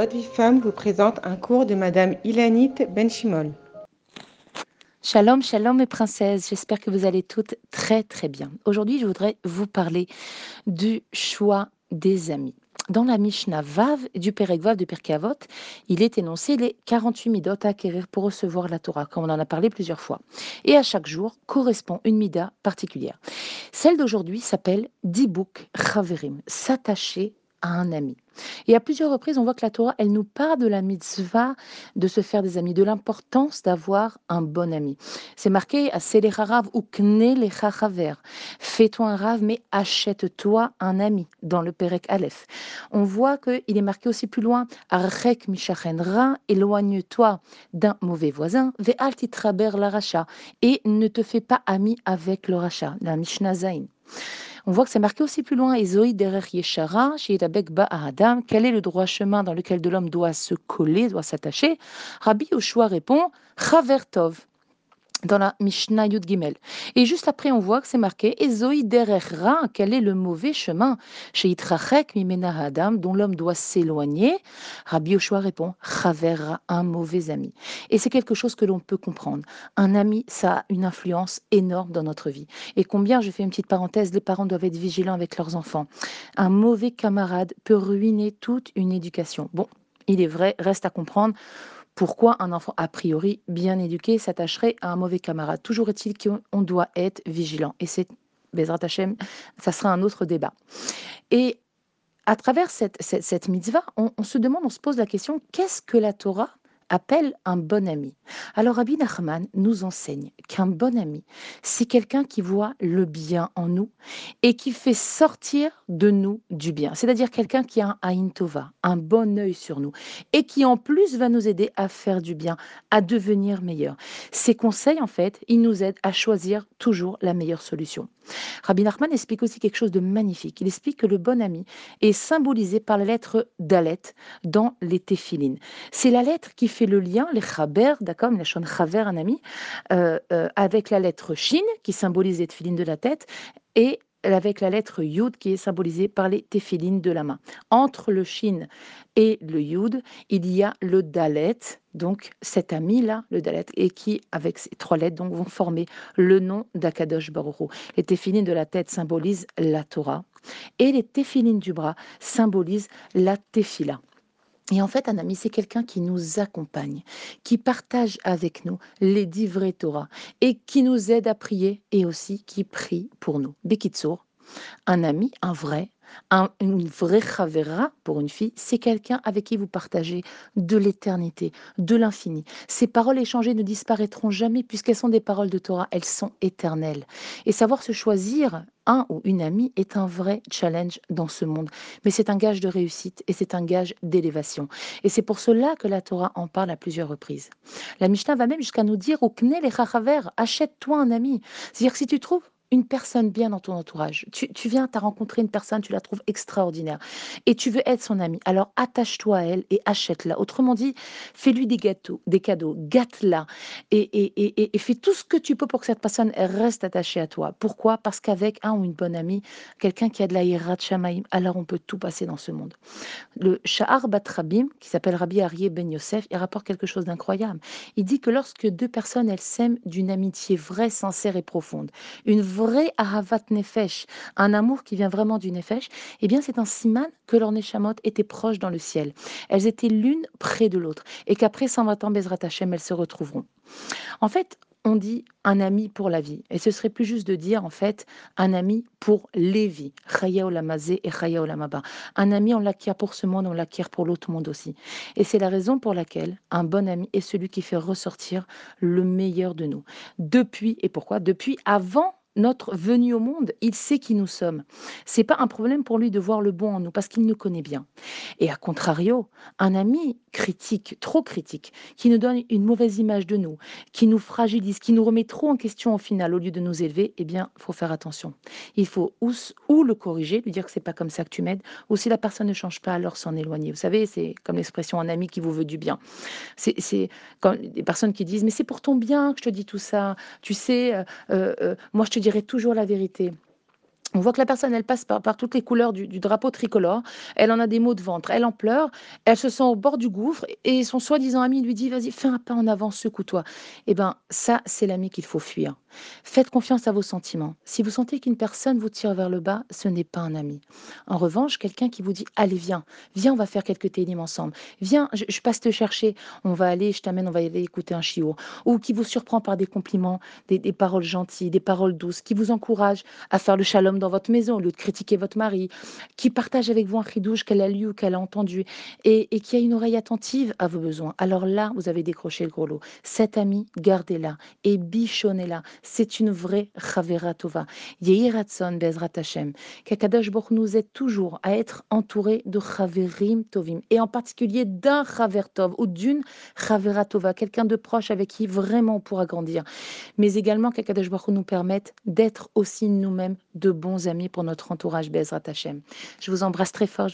Votre vie femme vous présente un cours de Madame Ilanit Benchimol. Shalom, shalom mes princesses, j'espère que vous allez toutes très très bien. Aujourd'hui, je voudrais vous parler du choix des amis. Dans la Mishnah Vav du Perek Vav de Pirkei Avot, il est énoncé les 48 midot à acquérir pour recevoir la Torah, comme on en a parlé plusieurs fois. Et à chaque jour correspond une mida particulière. Celle d'aujourd'hui s'appelle Dibuk Chaverim, s'attacher à un ami. Et à plusieurs reprises, on voit que la Torah, elle nous parle de la mitzvah de se faire des amis, de l'importance d'avoir un bon ami. C'est marqué à Rav ou Kne Fais-toi un rave, mais achète-toi un ami dans le Perek Aleph. On voit qu'il est marqué aussi plus loin Mishachen Ra, éloigne-toi d'un mauvais voisin, Ve'al titraber la racha, et ne te fais pas ami avec le racha, la Mishnah Zain. On voit que c'est marqué aussi plus loin, Ezoï derer yeshara, ba adam, quel est le droit chemin dans lequel de l'homme doit se coller, doit s'attacher? Rabbi Yoshua répond, Chavertov, dans la Mishnah Yud Gimel. Et juste après, on voit que c'est marqué Ezoi derechra, quel est le mauvais chemin Chez Itrachek Mimena Adam, dont l'homme doit s'éloigner. Rabbi Yoshua répond Chavera, un mauvais ami. Et c'est quelque chose que l'on peut comprendre. Un ami, ça a une influence énorme dans notre vie. Et combien, je fais une petite parenthèse, les parents doivent être vigilants avec leurs enfants. Un mauvais camarade peut ruiner toute une éducation. Bon, il est vrai, reste à comprendre pourquoi un enfant a priori bien éduqué s'attacherait à un mauvais camarade? Toujours est-il qu'on doit être vigilant. Et c'est, Bezrat Hashem, ça sera un autre débat. Et à travers cette, cette, mitzvah, on, se demande, on se pose la question, qu'est-ce que la Torah appelle un bon ami. Alors Rabbi Nachman nous enseigne qu'un bon ami, c'est quelqu'un qui voit le bien en nous et qui fait sortir de nous du bien. C'est-à-dire quelqu'un qui a un Tova, un bon œil sur nous et qui en plus va nous aider à faire du bien, à devenir meilleur. Ces conseils, en fait, ils nous aident à choisir toujours la meilleure solution. Rabbi Nachman explique aussi quelque chose de magnifique. Il explique que le bon ami est symbolisé par la lettre Dalet dans les téphilines. C'est la lettre qui fait le lien, les chaber, d'accord, la chaîne chaver, un ami, euh, euh, avec la lettre Shin qui symbolise les téphilines de la tête et avec la lettre Yud qui est symbolisée par les téphilines de la main. Entre le Shin et le Yud, il y a le Dalet, donc cet ami-là, le Dalet, et qui, avec ces trois lettres, donc, vont former le nom d'Akadosh Baruch Les téphilines de la tête symbolisent la Torah, et les téphilines du bras symbolisent la Tefila. Et en fait, un ami, c'est quelqu'un qui nous accompagne, qui partage avec nous les dix vrais Torah et qui nous aide à prier et aussi qui prie pour nous. Bekitsour, un ami, un vrai, un, une vraie chavera pour une fille, c'est quelqu'un avec qui vous partagez de l'éternité, de l'infini. Ces paroles échangées ne disparaîtront jamais puisqu'elles sont des paroles de Torah, elles sont éternelles. Et savoir se choisir un ou une amie est un vrai challenge dans ce monde. Mais c'est un gage de réussite et c'est un gage d'élévation. Et c'est pour cela que la Torah en parle à plusieurs reprises. La Mishnah va même jusqu'à nous dire au Kne les achète-toi un ami. C'est-à-dire que si tu trouves une personne bien dans ton entourage. Tu, viens, tu as rencontré une personne, tu la trouves extraordinaire et tu veux être son amie. Alors attache-toi à elle et achète-la. Autrement dit, fais-lui des gâteaux, des cadeaux, gâte-la et, fais tout ce que tu peux pour que cette personne reste attachée à toi. Pourquoi? Parce qu'avec un ou une bonne amie, quelqu'un qui a de la hirat shamaim, alors on peut tout passer dans ce monde. Le Shahar Bat Rabim, qui s'appelle Rabbi Arié Ben Yosef, il rapporte quelque chose d'incroyable. Il dit que lorsque deux personnes, elles s'aiment d'une amitié vraie, sincère et profonde, une vrai ahavat nefesh, un amour qui vient vraiment du nefesh, eh bien c'est un siman que leurs neshamot étaient proches dans le ciel. Elles étaient l'une près de l'autre et qu'après 120 ans, Bezrat elles se retrouveront. En fait, on dit un ami pour la vie. Et ce serait plus juste de dire, en fait, un ami pour les vies. Chaya olamazé et chaya olamaba. Un ami, on l'acquiert pour ce monde, on l'acquiert pour l'autre monde aussi. Et c'est la raison pour laquelle un bon ami est celui qui fait ressortir le meilleur de nous. Depuis, et pourquoi? Depuis avant notre venue au monde, il sait qui nous sommes. C'est pas un problème pour lui de voir le bon en nous parce qu'il nous connaît bien. Et à contrario, un ami critique, trop critique, qui nous donne une mauvaise image de nous, qui nous fragilise, qui nous remet trop en question au final au lieu de nous élever, eh bien, faut faire attention. Il faut ou, le corriger, lui dire que c'est pas comme ça que tu m'aides, ou si la personne ne change pas, alors s'en éloigner. Vous savez, c'est comme l'expression un ami qui vous veut du bien. C'est comme des personnes qui disent mais c'est pour ton bien que je te dis tout ça. Tu sais, euh, euh, moi je te dirai toujours la vérité. On voit que la personne, elle passe par, toutes les couleurs du, drapeau tricolore. Elle en a des maux de ventre, elle en pleure, elle se sent au bord du gouffre et son soi-disant ami lui dit Vas-y, fais un pas en avant, secoue-toi. Eh bien, ça, c'est l'ami qu'il faut fuir. Faites confiance à vos sentiments. Si vous sentez qu'une personne vous tire vers le bas, ce n'est pas un ami. En revanche, quelqu'un qui vous dit Allez, viens, viens, on va faire quelques télim ensemble. Viens, je, je passe te chercher, on va aller, je t'amène, on va aller écouter un chiot. Ou qui vous surprend par des compliments, des, des paroles gentilles, des paroles douces, qui vous encourage à faire le shalom dans votre maison au lieu de critiquer votre mari, qui partage avec vous un chidouche qu'elle a lu ou qu'elle a entendu et, qui a une oreille attentive à vos besoins. Alors là, vous avez décroché le gros lot. Cette amie, gardez-la et bichonnez-la. C'est une vraie Chavera Tova. Yehi Ratson Bezrat Hashem. Baruch nous aide toujours à être entouré de Chaverim Tovim et en particulier d'un Chaver ou d'une Chavera Tova, quelqu'un de proche avec qui vraiment on pourra grandir. Mais également qu'Akadosh Baruch Hu nous permette d'être aussi nous-mêmes de bons amis pour notre entourage Bezrat Hashem. Je vous embrasse très fort.